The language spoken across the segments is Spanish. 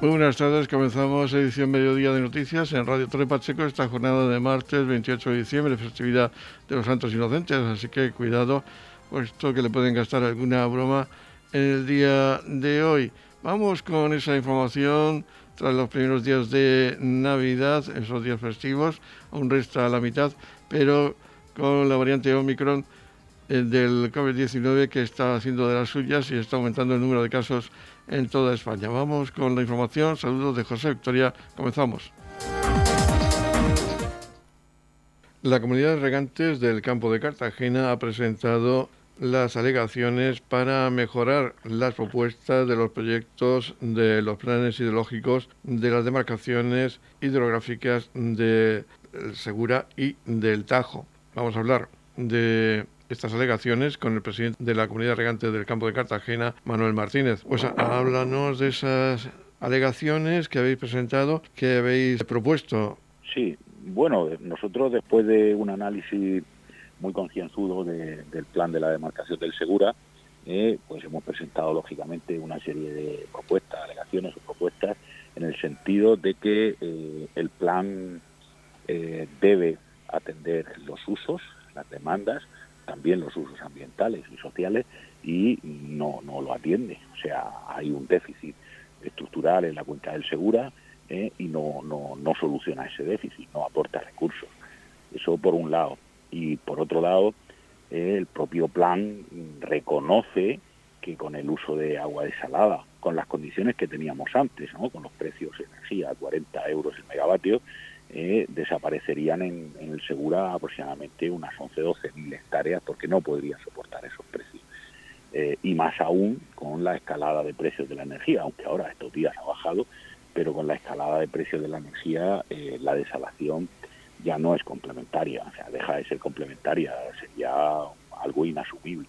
Muy buenas tardes, comenzamos edición Mediodía de Noticias en Radio Torre Pacheco esta jornada de martes 28 de diciembre, festividad de los Santos Inocentes, así que cuidado, puesto que le pueden gastar alguna broma en el día de hoy. Vamos con esa información tras los primeros días de Navidad, esos días festivos, aún resta la mitad, pero con la variante Omicron eh, del COVID-19 que está haciendo de las suyas y está aumentando el número de casos en toda España. Vamos con la información. Saludos de José Victoria. Comenzamos. La comunidad de regantes del campo de Cartagena ha presentado las alegaciones para mejorar las propuestas de los proyectos de los planes hidrológicos de las demarcaciones hidrográficas de Segura y del Tajo. Vamos a hablar de estas alegaciones con el presidente de la comunidad regante del campo de Cartagena, Manuel Martínez. Pues háblanos de esas alegaciones que habéis presentado, que habéis propuesto. Sí, bueno, nosotros después de un análisis muy concienzudo del plan de la demarcación del Segura, eh, pues hemos presentado lógicamente una serie de propuestas, alegaciones o propuestas en el sentido de que eh, el plan eh, debe atender los usos, las demandas, también los usos ambientales y sociales y no, no lo atiende. O sea, hay un déficit estructural en la cuenca del Segura eh, y no, no, no soluciona ese déficit, no aporta recursos. Eso por un lado. Y por otro lado, eh, el propio plan reconoce que con el uso de agua desalada, con las condiciones que teníamos antes, ¿no? con los precios de energía, 40 euros el megavatio, eh, desaparecerían en, el Segura aproximadamente unas 11-12 mil hectáreas porque no podría soportar esos precios. Eh, y más aún con la escalada de precios de la energía, aunque ahora estos días ha bajado, pero con la escalada de precios de la energía eh, la desalación ya no es complementaria, o sea, deja de ser complementaria, sería algo inasumible.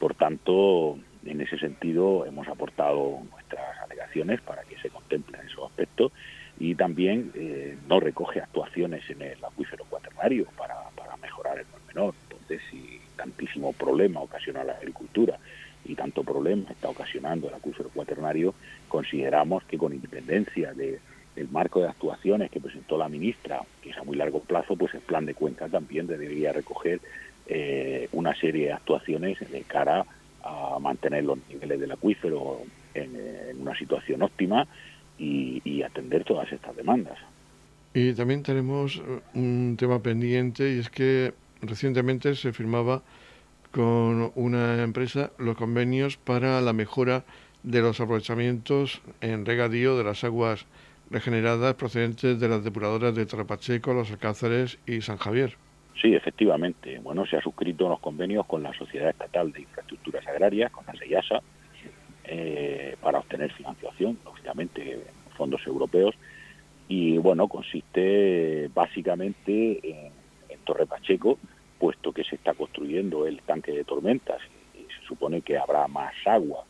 Por tanto, en ese sentido hemos aportado nuestras alegaciones para que se contemplen esos aspectos y también eh, no recoge actuaciones en el acuífero cuaternario para, para mejorar el mar menor. Entonces, si tantísimo problema ocasiona la agricultura y tanto problema está ocasionando el acuífero cuaternario, consideramos que con independencia de, del marco de actuaciones que presentó la ministra, que es a muy largo plazo, pues el plan de cuenca también debería recoger eh, una serie de actuaciones de cara a mantener los niveles del acuífero en una situación óptima y, atender todas estas demandas. Y también tenemos eh, un tema pendiente y es que recientemente se firmaba con una empresa los convenios para la mejora de los aprovechamientos en regadío de las aguas regeneradas procedentes de las depuradoras de Trapacheco, Los Alcázares y San Javier. Sí, efectivamente. Bueno, se ha suscrito unos convenios con la Sociedad Estatal de Infraestructuras Agrarias, con la SEIASA, eh, para obtener financiación, lógicamente fondos europeos, y bueno, consiste básicamente en, Torre Pacheco, puesto que se está construyendo el tanque de tormentas y se supone que habrá más agua.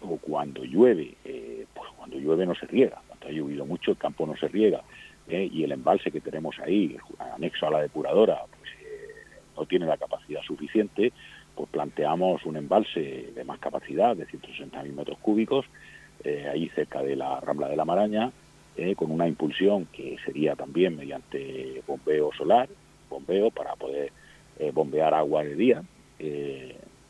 O cuando llueve, eh, pues cuando llueve no se riega, cuando ha llovido mucho el campo no se riega eh, y el embalse que tenemos ahí, anexo a la depuradora, pues no tiene la capacidad suficiente, pues planteamos un embalse de más capacidad, de 160.000 metros cúbicos, eh, ahí cerca de la Rambla de la Maraña, eh, con una impulsión que sería también mediante bombeo solar, bombeo para poder eh, bombear agua de día,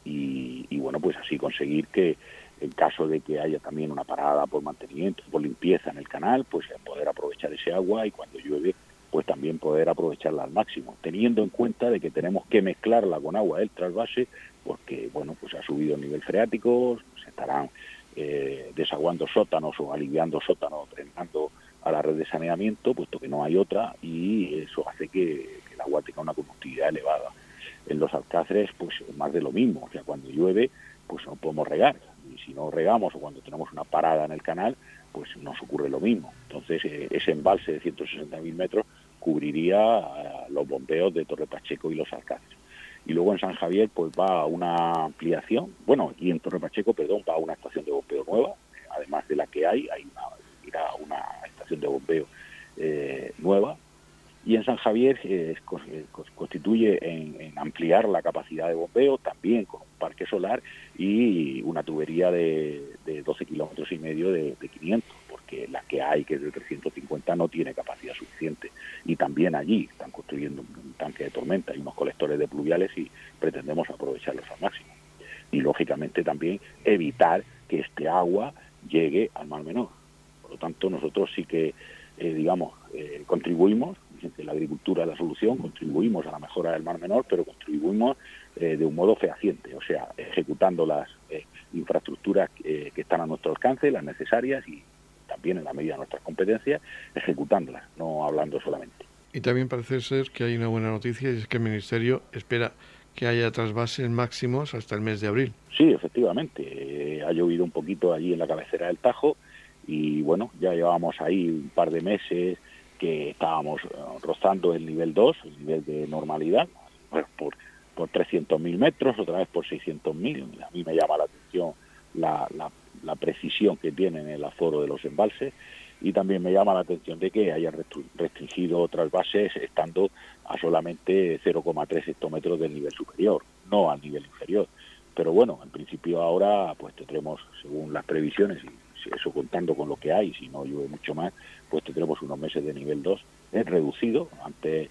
y, y, bueno, pues así conseguir que en caso de que haya también una parada por mantenimiento, por limpieza en el canal, pues poder aprovechar ese agua y cuando llueve pues también poder aprovecharla al máximo, teniendo en cuenta de que tenemos que mezclarla con agua del trasvase, porque bueno, pues ha subido el nivel freático, se estarán eh, desaguando sótanos o aliviando sótanos, drenando a la red de saneamiento, puesto que no hay otra, y eso hace que, el agua tenga una conductividad elevada. En los alcáceres, pues más de lo mismo, o sea, cuando llueve, pues no podemos regar, y si no regamos o cuando tenemos una parada en el canal, pues nos ocurre lo mismo. Entonces, eh, ese embalse de 160.000 metros cubriría eh, los bombeos de Torre Pacheco y los Alcáceres. Y luego en San Javier pues va a una ampliación, bueno, y en Torre Pacheco, perdón, va a una estación de bombeo nueva, además de la que hay, hay una, estación de bombeo eh, nueva y en San Javier eh, constituye en, ampliar la capacidad de bombeo, también con un parque solar y una tubería de, 12 kilómetros y medio de, 500, porque la que hay, que es de 350, no tiene capacidad suficiente. Y también allí están construyendo un tanque de tormenta y unos colectores de pluviales y pretendemos aprovecharlos al máximo. Y lógicamente también evitar que este agua llegue al mar menor. Por lo tanto, nosotros sí que, eh, digamos, eh, contribuimos la agricultura es la solución, contribuimos a la mejora del Mar Menor, pero contribuimos eh, de un modo fehaciente, o sea, ejecutando las eh, infraestructuras que están a nuestro alcance, las necesarias y también en la medida de nuestras competencias, ejecutándolas, no hablando solamente. Y también parece ser que hay una buena noticia y es que el Ministerio espera que haya trasvases máximos hasta el mes de abril. Sí, efectivamente. Eh, ha llovido un poquito allí en la cabecera del Tajo y bueno, ya llevamos ahí un par de meses que estábamos eh, rozando el nivel 2, el nivel de normalidad, pues por, por 300.000 metros, otra vez por 600.000. A mí me llama la atención la, la, precisión que tienen el aforo de los embalses y también me llama la atención de que hayan restringido otras bases estando a solamente 0,3 hectómetros del nivel superior, no al nivel inferior. Pero bueno, en principio ahora pues tendremos, según las previsiones, y eso contando con lo que hay, si no llueve mucho más, pues tendremos unos meses de nivel 2 es reducido. Antes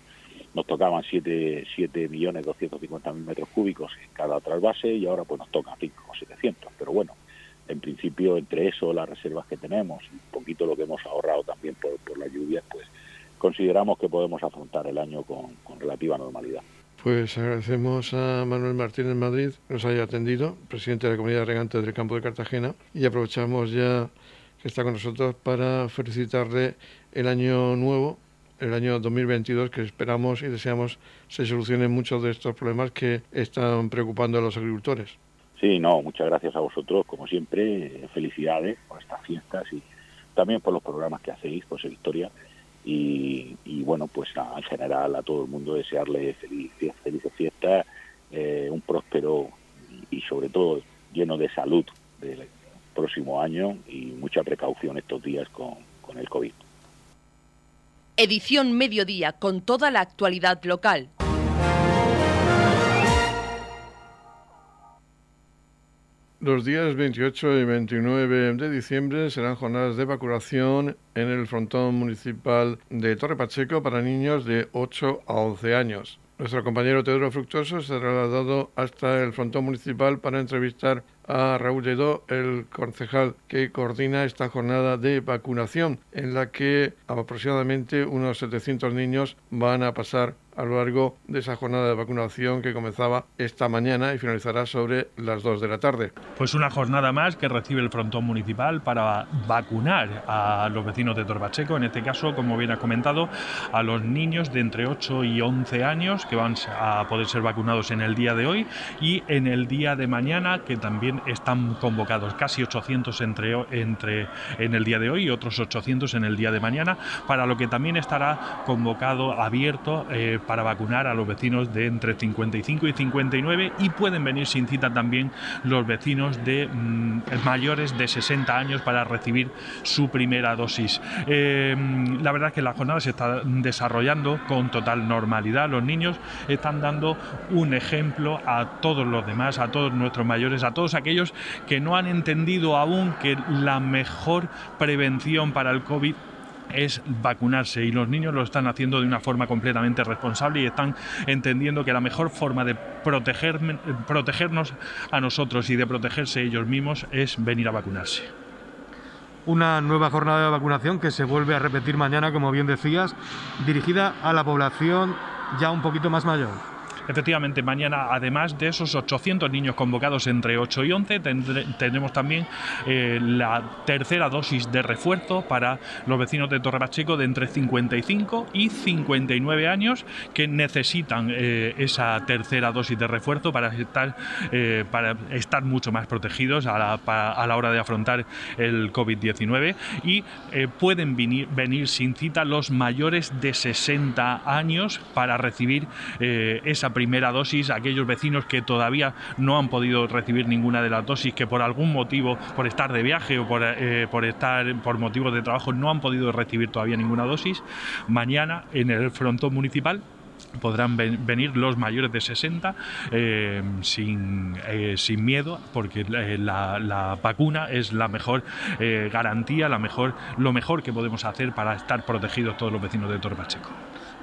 nos tocaban 7, 7 millones 250 mil metros cúbicos en cada trasvase y ahora pues nos tocan 5 o 700. Pero bueno, en principio entre eso, las reservas que tenemos un poquito lo que hemos ahorrado también por, por las lluvias, pues consideramos que podemos afrontar el año con relativa normalidad. Pues agradecemos a Manuel Martínez Madrid que nos haya atendido, presidente de la Comunidad Regante del Campo de Cartagena, y aprovechamos ya que está con nosotros para felicitarle el año nuevo, el año 2022, que esperamos y deseamos se solucionen muchos de estos problemas que están preocupando a los agricultores. Sí, no, muchas gracias a vosotros, como siempre, felicidades por estas fiestas y también por los programas que hacéis, por ser historia. Y, bueno, pues en general a todo el mundo desearle feliz, felices fiestas, eh, un próspero y, sobre todo lleno de salud de, próximo año y mucha precaución estos días con, con el COVID. Edición Mediodía con toda la actualidad local. Los días 28 y 29 de diciembre serán jornadas de vacunación en el frontón municipal de Torre Pacheco para niños de 8 a 11 años. Nuestro compañero Teodoro Fructuoso se ha trasladado hasta el frontón municipal para entrevistar a Raúl Lledó, el concejal que coordina esta jornada de vacunación, en la que aproximadamente unos 700 niños van a pasar a lo largo de esa jornada de vacunación que comenzaba esta mañana y finalizará sobre las 2 de la tarde. Pues una jornada más que recibe el frontón municipal para vacunar a los vecinos de Torbacheco, en este caso, como bien ha comentado, a los niños de entre 8 y 11 años que van a poder ser vacunados en el día de hoy y en el día de mañana que también están convocados, casi 800 entre, entre, en el día de hoy y otros 800 en el día de mañana, para lo que también estará convocado, abierto eh, para vacunar a los vecinos de entre 55 y 59 y pueden venir sin cita también los vecinos de mm, mayores de 60 años para recibir su primera dosis. Eh, la verdad es que la jornada se está desarrollando con total normalidad. Los niños están dando un ejemplo a todos los demás, a todos nuestros mayores, a todos aquellos que no han entendido aún que la mejor prevención para el COVID es vacunarse y los niños lo están haciendo de una forma completamente responsable y están entendiendo que la mejor forma de proteger, protegernos a nosotros y de protegerse ellos mismos es venir a vacunarse. Una nueva jornada de vacunación que se vuelve a repetir mañana, como bien decías, dirigida a la población ya un poquito más mayor. Efectivamente, mañana, además de esos 800 niños convocados entre 8 y 11, tendremos también eh, la tercera dosis de refuerzo para los vecinos de Torre Pacheco de entre 55 y 59 años que necesitan eh, esa tercera dosis de refuerzo para estar, eh, para estar mucho más protegidos a la, a la hora de afrontar el COVID-19 y pueden venir, venir sin cita los mayores de 60 años para recibir esa primera dosis, aquellos vecinos que todavía no han podido recibir ninguna de las dosis, que por algún motivo, por estar de viaje o por, eh, por estar por motivos de trabajo, no han podido recibir todavía ninguna dosis, mañana en el frontón municipal podrán venir los mayores de 60 eh, sin, eh, sin, miedo porque la, vacuna es la mejor garantía, la mejor, lo mejor que podemos hacer para estar protegidos todos los vecinos de Torre Pacheco.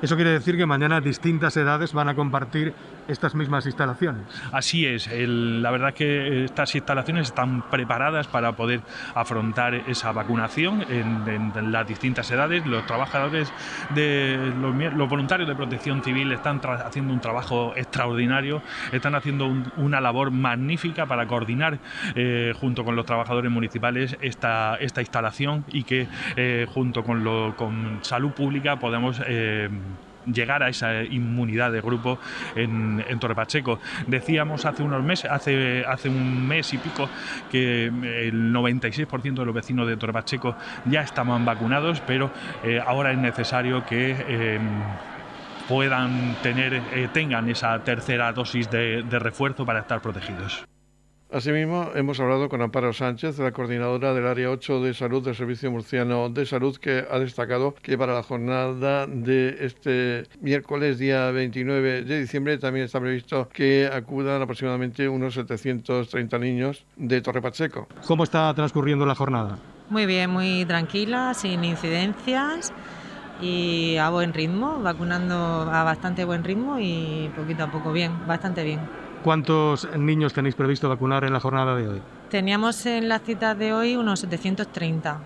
Eso quiere decir que mañana distintas edades van a compartir estas mismas instalaciones. Así es, la verdad es que estas instalaciones están preparadas para poder afrontar esa vacunación en, las distintas edades. Los trabajadores, de los, voluntarios de protección civil están haciendo un trabajo extraordinario, están haciendo una labor magnífica para coordinar eh, junto con los trabajadores municipales esta, instalación y que eh, junto con, lo, con salud pública podemos eh, llegar a esa inmunidad de grupo en, en Torre Pacheco. Decíamos hace unos meses, hace, hace un mes y pico, que el 96% de los vecinos de Torre Pacheco ya estaban vacunados, pero eh, ahora es necesario que em, puedan tener, eh, tengan esa tercera dosis de refuerzo para estar protegidos. Asimismo, hemos hablado con Amparo Sánchez, la coordinadora del Área 8 de Salud del Servicio Murciano de Salud, que ha destacado que para la jornada de este miércoles, día 29 de diciembre, también está previsto que acudan aproximadamente unos 730 niños de Torre Pacheco. ¿Cómo está transcurriendo la jornada? Muy bien, muy tranquila, sin incidencias y a buen ritmo, vacunando a bastante buen ritmo y poquito a poco bien, bastante bien. ¿Cuántos niños tenéis previsto vacunar en la jornada de hoy? Teníamos en las citas de hoy unos 730.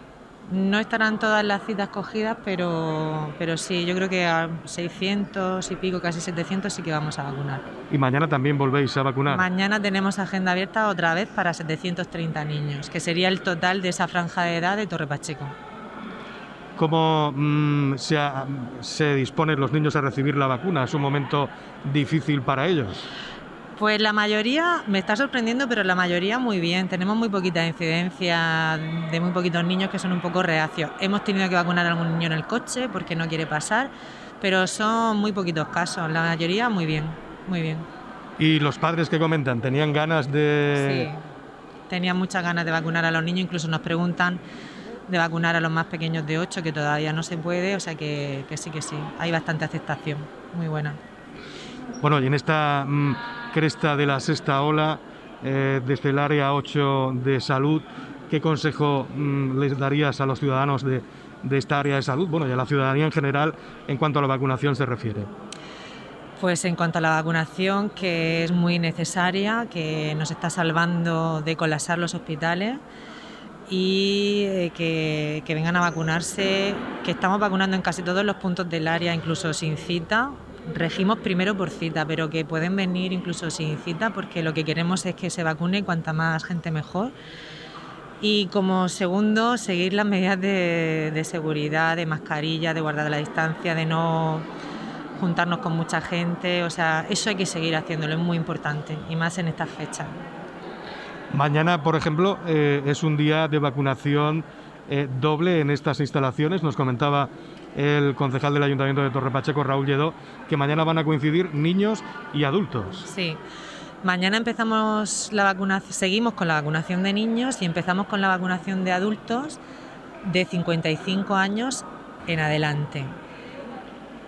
No estarán todas las citas cogidas, pero, pero sí, yo creo que a 600 y pico, casi 700 sí que vamos a vacunar. ¿Y mañana también volvéis a vacunar? Mañana tenemos agenda abierta otra vez para 730 niños, que sería el total de esa franja de edad de Torre Pacheco. ¿Cómo mm, se, se disponen los niños a recibir la vacuna? ¿Es un momento difícil para ellos? Pues la mayoría, me está sorprendiendo, pero la mayoría muy bien. Tenemos muy poquita incidencia de muy poquitos niños que son un poco reacios. Hemos tenido que vacunar a algún niño en el coche porque no quiere pasar, pero son muy poquitos casos. La mayoría muy bien, muy bien. ¿Y los padres que comentan, tenían ganas de...? Sí, tenían muchas ganas de vacunar a los niños, incluso nos preguntan de vacunar a los más pequeños de 8, que todavía no se puede, o sea que, sí que sí, hay bastante aceptación, muy buena. Bueno, y en esta mm, cresta de la sexta ola, eh, desde el área 8 de salud, ¿qué consejo mm, les darías a los ciudadanos de, de esta área de salud, bueno, y a la ciudadanía en general, en cuanto a la vacunación se refiere? Pues en cuanto a la vacunación, que es muy necesaria, que nos está salvando de colapsar los hospitales y eh, que, que, vengan a vacunarse, que estamos vacunando en casi todos los puntos del área, incluso sin cita, regimos primero por cita, pero que pueden venir incluso sin cita porque lo que queremos es que se vacune cuanta más gente mejor. Y como segundo, seguir las medidas de, seguridad, de mascarilla, de guardar la distancia, de no juntarnos con mucha gente. O sea, eso hay que seguir haciéndolo, es muy importante, y más en estas fechas. Mañana, por ejemplo, eh, es un día de vacunación eh, doble en estas instalaciones. Nos comentaba el concejal del Ayuntamiento de Torre Pacheco, Raúl Lledó, que mañana van a coincidir niños y adultos. Sí. Mañana empezamos la vacunación, seguimos con la vacunación de niños y empezamos con la vacunación de adultos de 55 años en adelante,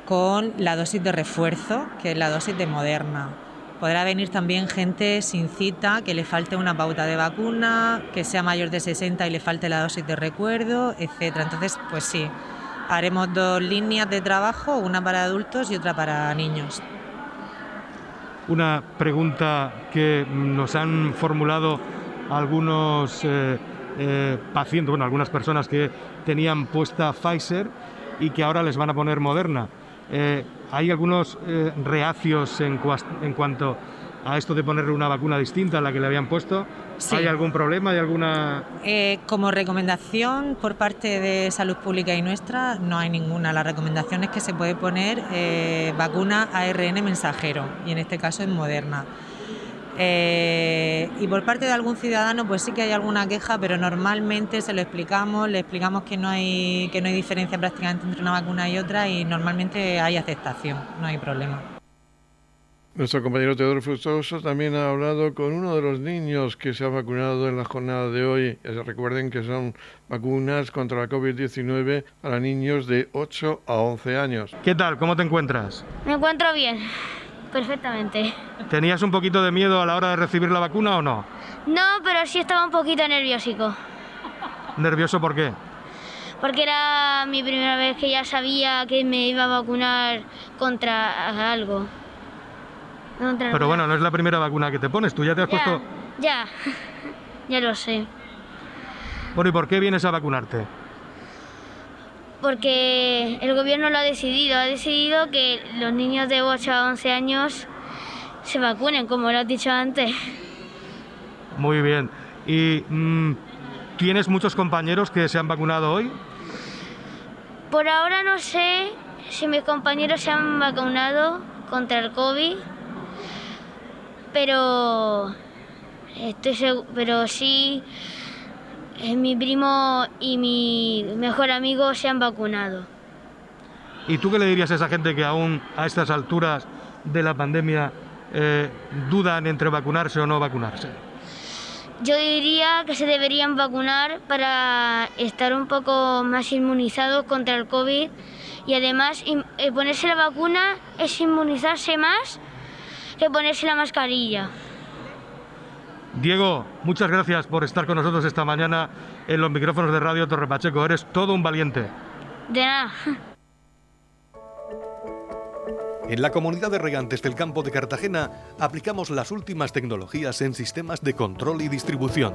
con la dosis de refuerzo, que es la dosis de Moderna. Podrá venir también gente sin cita, que le falte una pauta de vacuna, que sea mayor de 60 y le falte la dosis de recuerdo, etc. Entonces, pues sí, haremos dos líneas de trabajo, una para adultos y otra para niños. Una pregunta que nos han formulado algunos eh, eh, pacientes, bueno, algunas personas que tenían puesta Pfizer y que ahora les van a poner Moderna. Eh, hay algunos reacios en, en cuanto a esto de ponerle una vacuna distinta a la que le habían puesto. ¿Hay algún problema? ¿Hay alguna...? Eh, como recomendación por parte de Salud Pública y nuestra no hay ninguna. La recomendación es que se puede poner eh, vacuna ARN mensajero y en este caso es Moderna. Eh, y por parte de algún ciudadano, pues sí que hay alguna queja, pero normalmente se lo explicamos, le explicamos que no hay que no hay diferencia prácticamente entre una vacuna y otra y normalmente hay aceptación, no hay problema. Nuestro compañero Teodoro Frustoso también ha hablado con uno de los niños que se ha vacunado en la jornada de hoy. Recuerden que son vacunas contra la COVID-19 para niños de 8 a 11 años. ¿Qué tal? ¿Cómo te encuentras? Me encuentro bien, perfectamente. ¿Tenías un poquito de miedo a la hora de recibir la vacuna o no? No, pero sí estaba un poquito nerviosico. ¿Nervioso por qué? Porque era mi primera vez que ya sabía que me iba a vacunar contra algo. Pero bueno, no es la primera vacuna que te pones, tú ya te has puesto... Ya, ya lo sé. Bueno, ¿y por qué vienes a vacunarte? Porque el gobierno lo ha decidido, ha decidido que los niños de 8 a 11 años se vacunen, como lo has dicho antes. Muy bien. ¿Y mm, tienes muchos compañeros que se han vacunado hoy? Por ahora no sé si mis compañeros se han vacunado contra el COVID pero estoy pero sí eh, mi primo y mi mejor amigo se han vacunado. ¿Y tú qué le dirías a esa gente que aún a estas alturas de la pandemia eh, dudan entre vacunarse o no vacunarse? Yo diría que se deberían vacunar para estar un poco más inmunizados contra el COVID y además eh, ponerse la vacuna es inmunizarse más que ponerse la mascarilla. Diego, muchas gracias por estar con nosotros esta mañana en los micrófonos de Radio Torre Pacheco. Eres todo un valiente. De nada. En la comunidad de regantes del campo de Cartagena aplicamos las últimas tecnologías en sistemas de control y distribución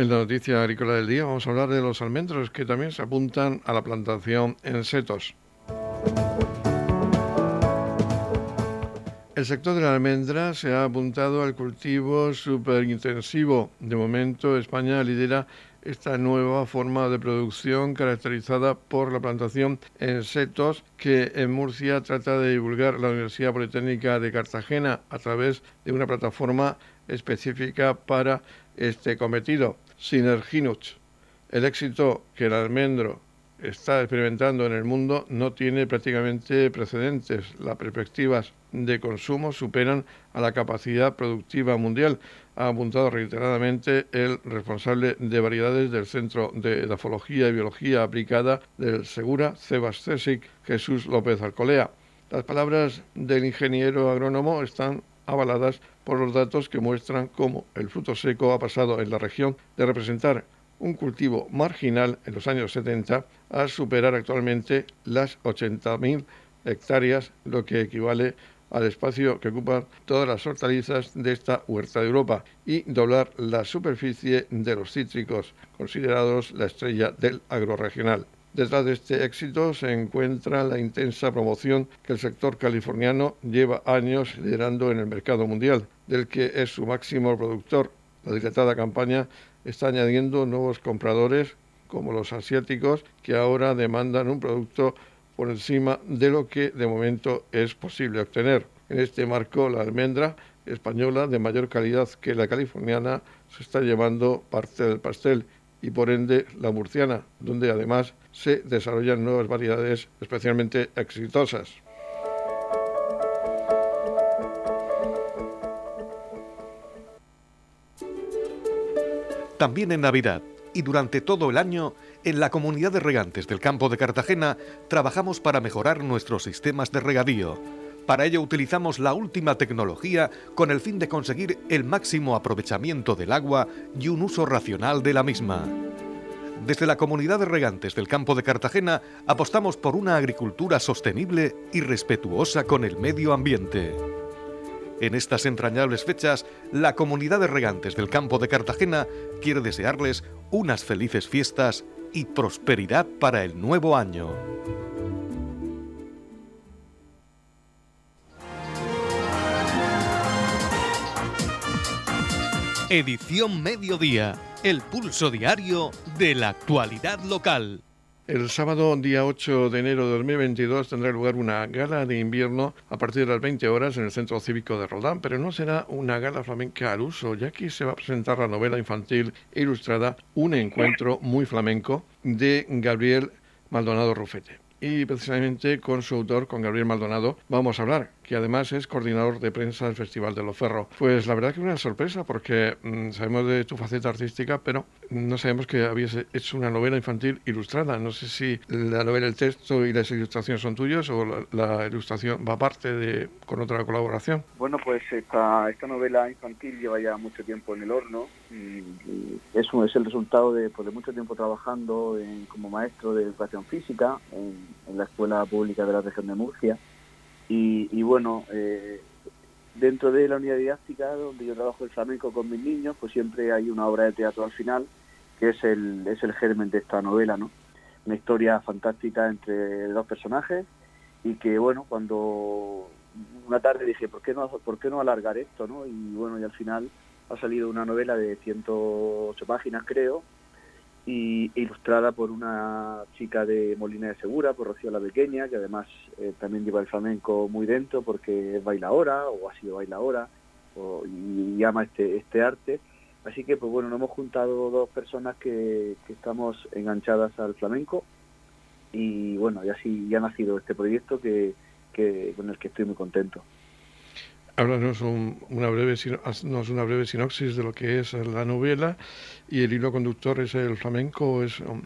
En la noticia agrícola del día vamos a hablar de los almendros que también se apuntan a la plantación en setos. El sector de la almendra se ha apuntado al cultivo superintensivo. De momento, España lidera esta nueva forma de producción caracterizada por la plantación en setos que en Murcia trata de divulgar la Universidad Politécnica de Cartagena a través de una plataforma específica para este cometido. Synerginuch. El éxito que el almendro está experimentando en el mundo no tiene prácticamente precedentes. Las perspectivas de consumo superan a la capacidad productiva mundial, ha apuntado reiteradamente el responsable de variedades del Centro de Edafología y Biología Aplicada del Segura, Cebas Cesic, Jesús López Alcolea. Las palabras del ingeniero agrónomo están avaladas por los datos que muestran cómo el fruto seco ha pasado en la región de representar un cultivo marginal en los años 70 a superar actualmente las 80.000 hectáreas, lo que equivale al espacio que ocupan todas las hortalizas de esta huerta de Europa y doblar la superficie de los cítricos, considerados la estrella del agrorregional. Detrás de este éxito se encuentra la intensa promoción que el sector californiano lleva años liderando en el mercado mundial, del que es su máximo productor. La dilatada campaña está añadiendo nuevos compradores, como los asiáticos, que ahora demandan un producto por encima de lo que de momento es posible obtener. En este marco, la almendra española de mayor calidad que la californiana se está llevando parte del pastel y por ende la murciana, donde además se desarrollan nuevas variedades especialmente exitosas. También en Navidad y durante todo el año, en la comunidad de regantes del campo de Cartagena trabajamos para mejorar nuestros sistemas de regadío para ello utilizamos la última tecnología con el fin de conseguir el máximo aprovechamiento del agua y un uso racional de la misma. Desde la comunidad de regantes del campo de Cartagena apostamos por una agricultura sostenible y respetuosa con el medio ambiente. En estas entrañables fechas, la comunidad de regantes del campo de Cartagena quiere desearles unas felices fiestas y prosperidad para el nuevo año. Edición Mediodía, el pulso diario de la actualidad local. El sábado, día 8 de enero de 2022, tendrá lugar una gala de invierno a partir de las 20 horas en el Centro Cívico de Rodán, pero no será una gala flamenca al uso, ya que se va a presentar la novela infantil ilustrada Un encuentro muy flamenco de Gabriel Maldonado Rufete y precisamente con su autor, con Gabriel Maldonado, vamos a hablar, que además es coordinador de prensa del Festival de Loferro. Pues la verdad que es una sorpresa porque mm, sabemos de tu faceta artística, pero no sabemos que habías hecho una novela infantil ilustrada. No sé si la novela, el texto y las ilustraciones son tuyos o la, ilustración va aparte de con otra colaboración. Bueno, pues esta, esta novela infantil lleva ya mucho tiempo en el horno. Y, es, el resultado de, pues, de mucho tiempo trabajando como maestro de educación física en en la Escuela Pública de la Región de Murcia. Y, bueno, eh, dentro de la unidad didáctica, donde yo trabajo el flamenco con mis niños, pues siempre hay una obra de teatro al final, que es el, es el germen de esta novela, ¿no? Una historia fantástica entre dos personajes y que, bueno, cuando una tarde dije, ¿por qué no, por qué no alargar esto, no? Y bueno, y al final ha salido una novela de 108 páginas, creo, y ilustrada por una chica de Molina de Segura, por Rocío la Pequeña, que además eh, también lleva el flamenco muy dentro porque es bailaora o ha sido bailaora o, y, ama este, este arte. Así que, pues bueno, nos hemos juntado dos personas que, estamos enganchadas al flamenco y bueno, y así ya ha nacido este proyecto que, que con el que estoy muy contento. Háblanos una, breve, una breve sinopsis de lo que es la novela y el hilo conductor es el flamenco. Es, um,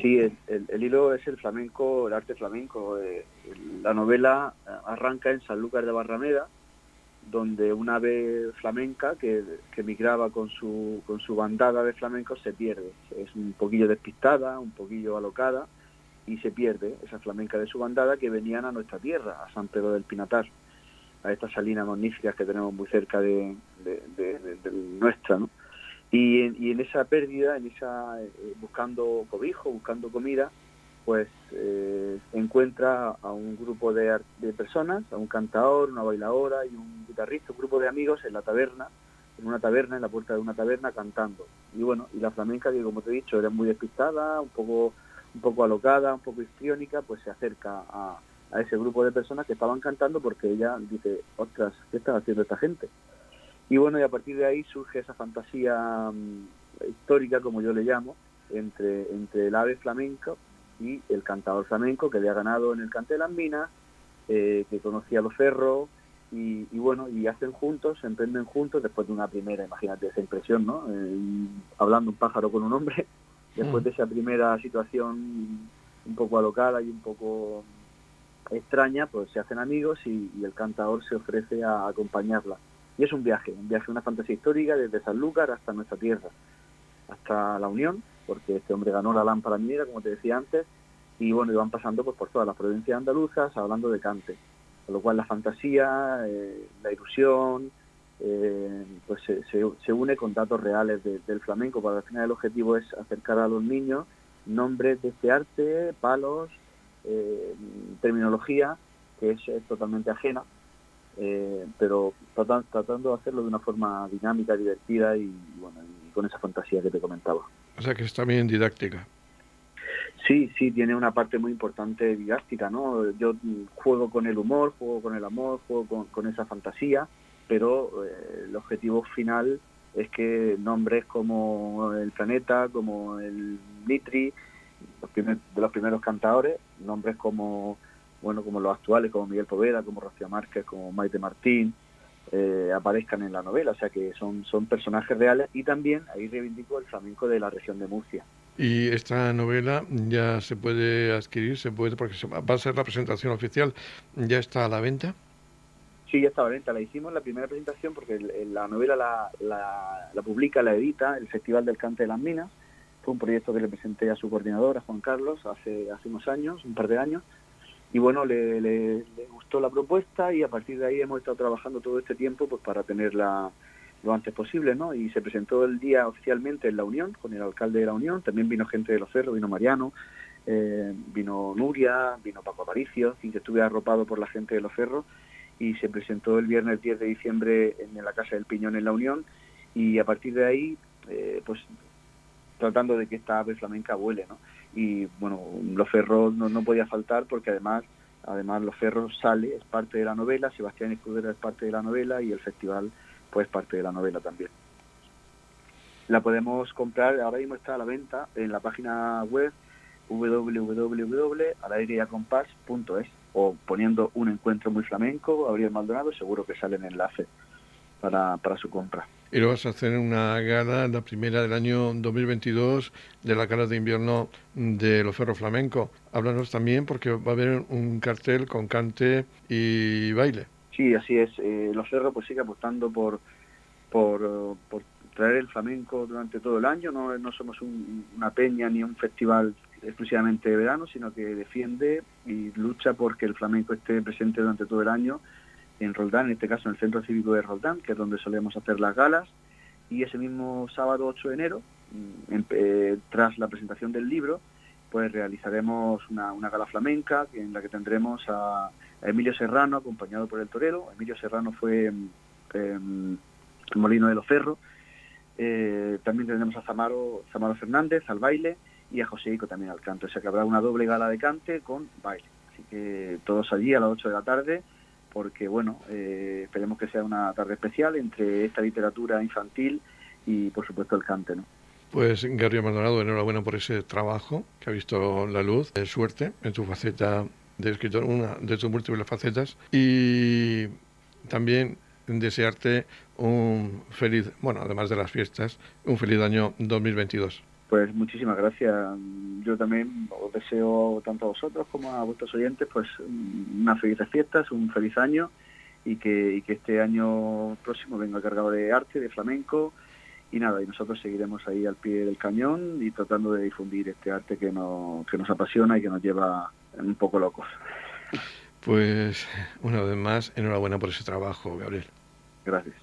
Sí, el, hilo es el flamenco, el arte flamenco. Eh, la novela arranca en San Lucas de Barrameda, donde una ave flamenca que, que migraba con su, con su bandada de flamencos se pierde. Es un poquillo despistada, un poquillo alocada y se pierde esa flamenca de su bandada que venían a nuestra tierra, a San Pedro del Pinatar a estas salinas magníficas que tenemos muy cerca de, nuestra, ¿no? Y en, esa pérdida, en esa eh, buscando cobijo, buscando comida, pues eh, encuentra a un grupo de, personas, a un cantador, una bailadora y un guitarrista, un grupo de amigos en la taberna, en una taberna, en la puerta de una taberna, cantando. Y bueno, y la flamenca, que como te he dicho, era muy despistada, un poco, un poco alocada, un poco histriónica, pues se acerca a, a ese grupo de personas que estaban cantando porque ella dice, ostras, ¿qué está haciendo esta gente? Y bueno, y a partir de ahí surge esa fantasía mm, histórica, como yo le llamo, entre, entre el ave flamenco y el cantador flamenco que había ganado en el cante de las minas, eh, que conocía los ferros, y, bueno, y hacen juntos, se emprenden juntos después de una primera, imagínate esa impresión, ¿no? Eh, hablando un pájaro con un hombre, después mm. de esa primera situación un poco alocada y un poco extraña, pues se hacen amigos y, el cantador se ofrece a acompañarla. Y es un viaje, un viaje, una fantasía histórica desde Sanlúcar hasta nuestra tierra, hasta la Unión, porque este hombre ganó la lámpara minera, como te decía antes, y bueno, y van pasando pues, por todas las provincias andaluzas hablando de cante. Con lo cual la fantasía, eh, la ilusión, eh, pues se, une con datos reales del flamenco, para al final el objetivo es acercar a los niños nombres de este arte, palos, eh, terminología que es, totalmente ajena, eh, pero tratando, de hacerlo de una forma dinámica, divertida y, bueno, con esa fantasía que te comentaba. O sea que es también didáctica. Sí, sí, tiene una parte muy importante didáctica, ¿no? Yo juego con el humor, juego con el amor, juego con, esa fantasía, pero eh, el objetivo final es que nombres como el planeta, como el Nitri, de los primeros cantadores, nombres como bueno como los actuales, como Miguel Poveda, como Rocío Márquez, como Maite Martín, eh, aparezcan en la novela, o sea que son, son personajes reales y también ahí reivindico el flamenco de la región de Murcia. Y esta novela ya se puede adquirir, se puede, porque va a ser la presentación oficial, ¿ya está a la venta? Sí, ya está a la venta. La hicimos la primera presentación porque la novela la, la, la publica, la edita el Festival del Cante de las Minas fue un proyecto que le presenté a su coordinador, a Juan Carlos, hace, unos años, un par de años, y bueno, le, gustó la propuesta y a partir de ahí hemos estado trabajando todo este tiempo pues para tenerla lo antes posible, ¿no? Y se presentó el día oficialmente en la Unión, con el alcalde de la Unión, también vino gente de los cerros, vino Mariano, eh, vino Nuria, vino Paco Aparicio, y que estuve arropado por la gente de los cerros, y se presentó el viernes 10 de diciembre en la Casa del Piñón en La Unión. Y a partir de ahí, eh, pues tratando de que esta ave flamenca vuele, ¿no? Y bueno, Los Ferros no, no podía faltar porque además además Los Ferros sale, es parte de la novela, Sebastián Escudero es parte de la novela y el festival pues parte de la novela también. La podemos comprar, ahora mismo está a la venta en la página web www.alaireyacompás.es o poniendo un encuentro muy flamenco, Gabriel Maldonado, seguro que sale en enlace para, para su compra. Y lo vas a hacer en una gala, la primera del año 2022 de la gala de invierno de los Ferros Flamenco. Háblanos también porque va a haber un cartel con cante y baile. Sí, así es. Eh, los Ferros pues sigue apostando por, por, traer el flamenco durante todo el año. No, no somos una peña ni un festival exclusivamente de verano, sino que defiende y lucha porque el flamenco esté presente durante todo el año en Roldán, en este caso en el Centro Cívico de Roldán, que es donde solemos hacer las galas, y ese mismo sábado 8 de enero, mm, eh, tras la presentación del libro, pues realizaremos una, gala flamenca en la que tendremos a, Emilio Serrano acompañado por el torero. Emilio Serrano fue eh, Molino de los Ferros. Eh, también tendremos a Zamaro, Zamaro Fernández al baile y a Ico también al canto. O sea que habrá una doble gala de cante con baile. Así que todos allí a las 8 de la tarde, porque bueno, eh, esperemos que sea una tarde especial entre esta literatura infantil y por supuesto el cante. Pues Gabriel Maldonado, enhorabuena por ese trabajo que ha visto la luz. suerte en tu faceta de escritor, una de tus múltiples facetas. Y también desearte un feliz, bueno, además de las fiestas, un feliz año 2022. Pues muchísimas gracias. Yo también os deseo tanto a vosotros como a vuestros oyentes pues unas felices fiestas, un feliz año y que, que este año próximo venga cargado de arte, de flamenco y nada, y nosotros seguiremos ahí al pie del cañón y tratando de difundir este arte que nos, que nos apasiona y que nos lleva un poco locos. Pues una vez más, enhorabuena por ese trabajo, Gabriel. Gracias.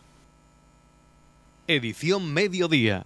Edición Mediodía.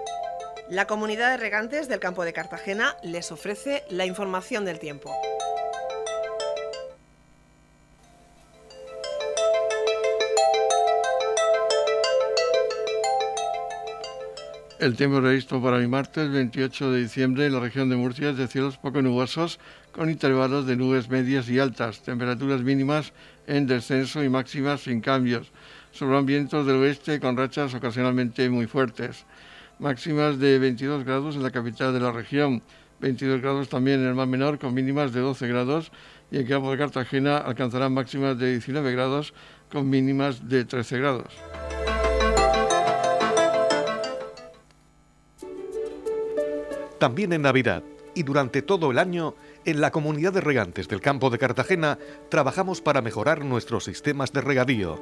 La comunidad de regantes del campo de Cartagena les ofrece la información del tiempo. El tiempo previsto para mi martes 28 de diciembre en la región de Murcia es de cielos poco nubosos con intervalos de nubes medias y altas, temperaturas mínimas en descenso y máximas sin cambios. Sobran vientos del oeste con rachas ocasionalmente muy fuertes máximas de 22 grados en la capital de la región, 22 grados también en el mar menor con mínimas de 12 grados y en campo de Cartagena alcanzarán máximas de 19 grados con mínimas de 13 grados. También en Navidad y durante todo el año, en la comunidad de regantes del campo de Cartagena trabajamos para mejorar nuestros sistemas de regadío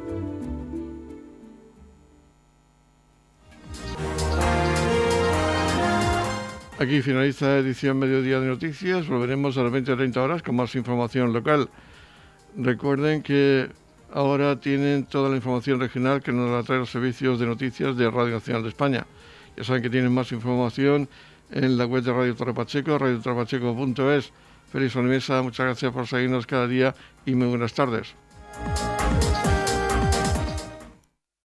Aquí finaliza la edición Mediodía de Noticias. Volveremos a las 20-30 horas con más información local. Recuerden que ahora tienen toda la información regional que nos la trae los servicios de noticias de Radio Nacional de España. Ya saben que tienen más información en la web de Radio Torre Pacheco, radiotorrepacheco.es. Feliz sobremesa, muchas gracias por seguirnos cada día y muy buenas tardes.